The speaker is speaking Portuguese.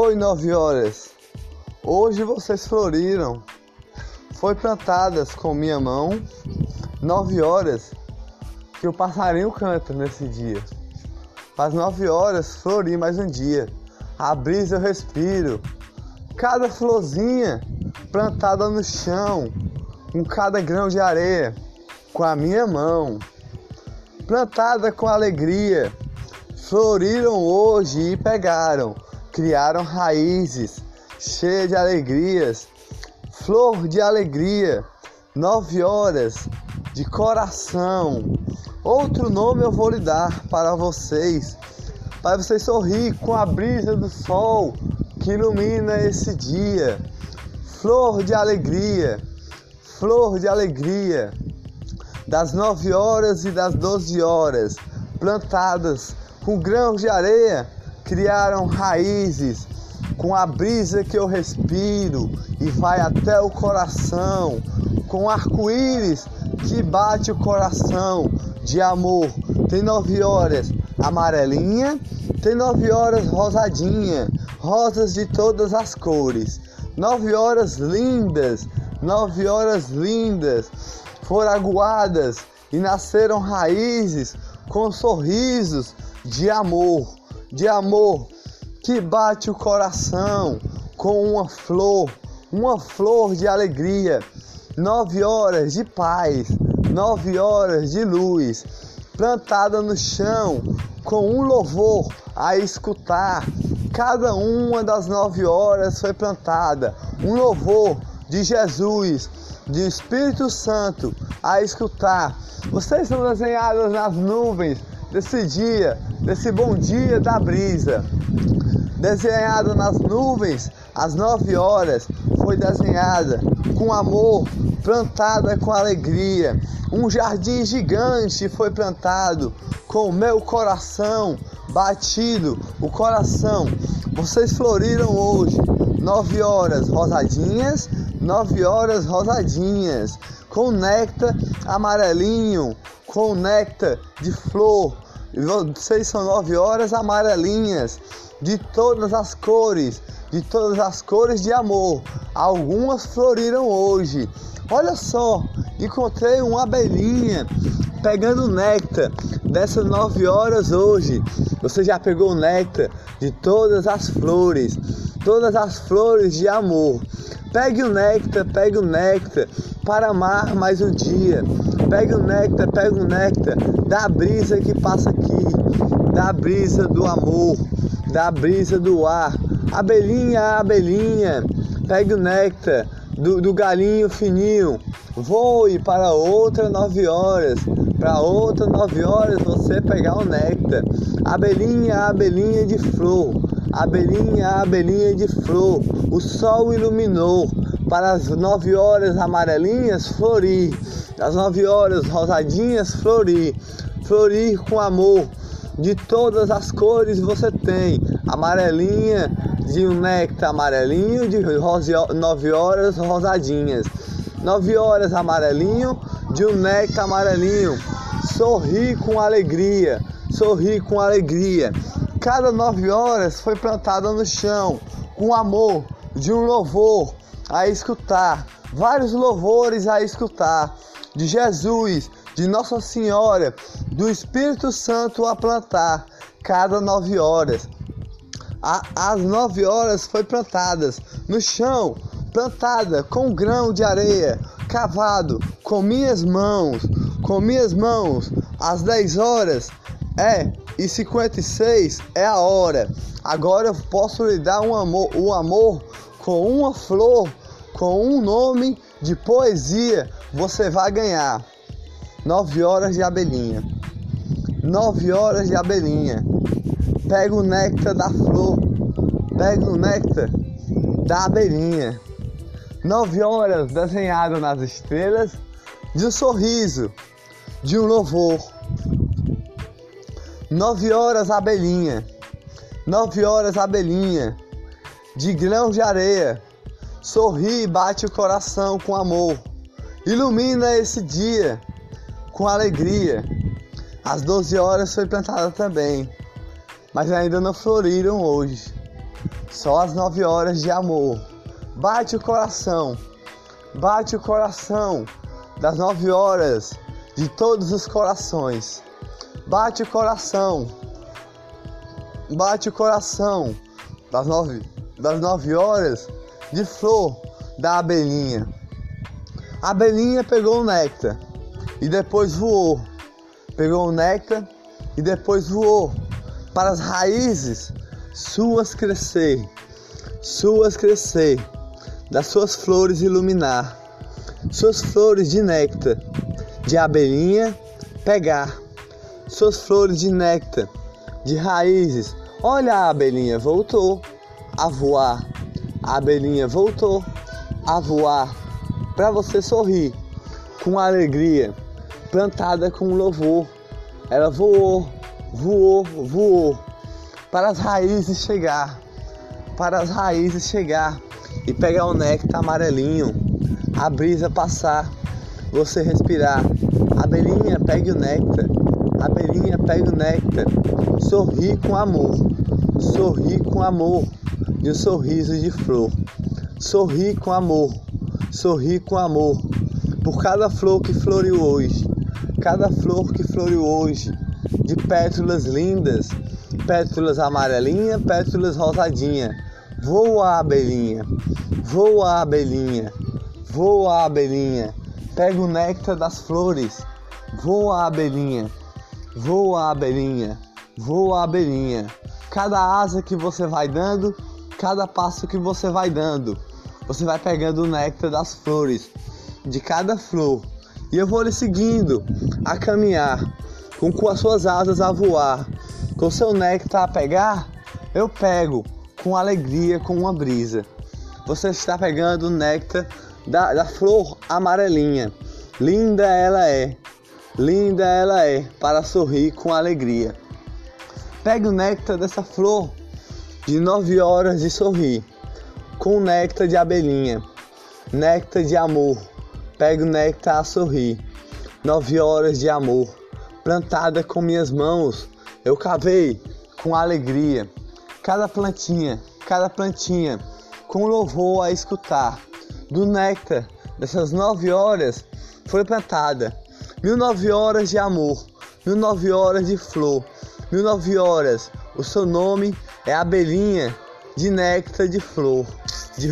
Oi, nove horas. Hoje vocês floriram. Foi plantadas com minha mão. Nove horas que o passarinho canta nesse dia. Faz nove horas flori mais um dia. A brisa eu respiro. Cada florzinha plantada no chão, com cada grão de areia, com a minha mão. Plantada com alegria, floriram hoje e pegaram criaram raízes cheias de alegrias, flor de alegria, nove horas de coração. Outro nome eu vou lhe dar para vocês, para vocês sorrir com a brisa do sol que ilumina esse dia. Flor de alegria, flor de alegria, das nove horas e das doze horas, plantadas com grãos de areia criaram raízes com a brisa que eu respiro e vai até o coração, com arco-íris que bate o coração de amor. Tem nove horas amarelinha, tem nove horas rosadinha, rosas de todas as cores. Nove horas lindas, nove horas lindas, foram aguadas e nasceram raízes com sorrisos de amor de amor que bate o coração com uma flor, uma flor de alegria. Nove horas de paz, nove horas de luz, plantada no chão com um louvor a escutar. Cada uma das nove horas foi plantada um louvor de Jesus, de Espírito Santo a escutar. Vocês são desenhados nas nuvens desse dia, desse bom dia da brisa. Desenhada nas nuvens, às nove horas, foi desenhada com amor, plantada com alegria. Um jardim gigante foi plantado com o meu coração batido, o coração. Vocês floriram hoje, nove horas rosadinhas, nove horas rosadinhas, com néctar amarelinho, com néctar de flor. Vocês são nove horas amarelinhas, de todas as cores, de todas as cores de amor. Algumas floriram hoje. Olha só, encontrei uma abelhinha pegando néctar dessas nove horas hoje. Você já pegou o néctar de todas as flores, todas as flores de amor. Pegue o néctar, pegue o néctar para amar mais um dia. Pegue o néctar, pegue o néctar da brisa que passa aqui, da brisa do amor, da brisa do ar. Abelhinha, abelhinha, pegue o néctar do, do galinho fininho. Voe para outra nove horas. Para outra nove horas você pegar o néctar. Abelhinha, abelhinha de flor. Abelhinha, abelhinha de flor. O sol iluminou para as nove horas amarelinhas florir, as nove horas rosadinhas florir, florir com amor. De todas as cores você tem amarelinha de um néctar amarelinho, de nove horas rosadinhas, nove horas amarelinho, de um néctar amarelinho. Sorri com alegria, sorri com alegria. Cada nove horas foi plantada no chão com amor de um louvor a escutar, vários louvores a escutar, de Jesus, de Nossa Senhora, do Espírito Santo a plantar, cada nove horas. Às nove horas foi plantadas no chão, plantada com grão de areia, cavado com minhas mãos, com minhas mãos, às dez horas é e 56 é a hora. Agora eu posso lhe dar um amor, o um amor com uma flor, com um nome de poesia, você vai ganhar. Nove horas de abelhinha. Nove horas de abelhinha. Pega o néctar da flor. Pega o néctar da abelhinha. Nove horas desenhado nas estrelas de um sorriso, de um louvor. Nove horas abelhinha. Nove horas abelhinha de grãos de areia. Sorri e bate o coração com amor. Ilumina esse dia com alegria. Às 12 horas foi plantada também, mas ainda não floriram hoje. Só as nove horas de amor. Bate o coração, bate o coração das nove horas de todos os corações. Bate o coração, bate o coração das nove, das nove horas de flor da abelhinha. A abelhinha pegou o néctar e depois voou. Pegou o néctar e depois voou para as raízes suas crescer, suas crescer, das suas flores iluminar, suas flores de néctar, de abelhinha pegar, suas flores de néctar, de raízes. Olha a abelhinha voltou a voar, a abelhinha voltou a voar para você sorrir com alegria, plantada com louvor. Ela voou, voou, voou para as raízes chegar, para as raízes chegar e pegar o néctar amarelinho, a brisa passar, você respirar. Abelhinha, pegue o néctar. Abelhinha, pegue o néctar. Sorri com amor. Sorri com amor. De um sorriso de flor. Sorri com amor. Sorri com amor. Por cada flor que floriu hoje. Cada flor que floriu hoje. De pétalas lindas pétalas amarelinha, pétalas rosadinha. Voa abelhinha, voa abelhinha, voa abelhinha. Pega o néctar das flores. Voa abelhinha, voa abelhinha, voa abelhinha. Cada asa que você vai dando, cada passo que você vai dando, você vai pegando o néctar das flores, de cada flor. E eu vou lhe seguindo a caminhar, com as suas asas a voar com seu néctar a pegar, eu pego com alegria, com uma brisa. Você está pegando o néctar da, da flor amarelinha. Linda ela é, linda ela é, para sorrir com alegria. Pegue o néctar dessa flor de nove horas de sorrir, com néctar de abelhinha, néctar de amor. Pegue o néctar a sorrir, nove horas de amor, plantada com minhas mãos eu cavei com alegria cada plantinha, cada plantinha, com louvor a escutar. Do néctar dessas nove horas foi plantada mil nove horas de amor, mil nove horas de flor, mil nove horas. O seu nome é abelhinha de néctar de flor. De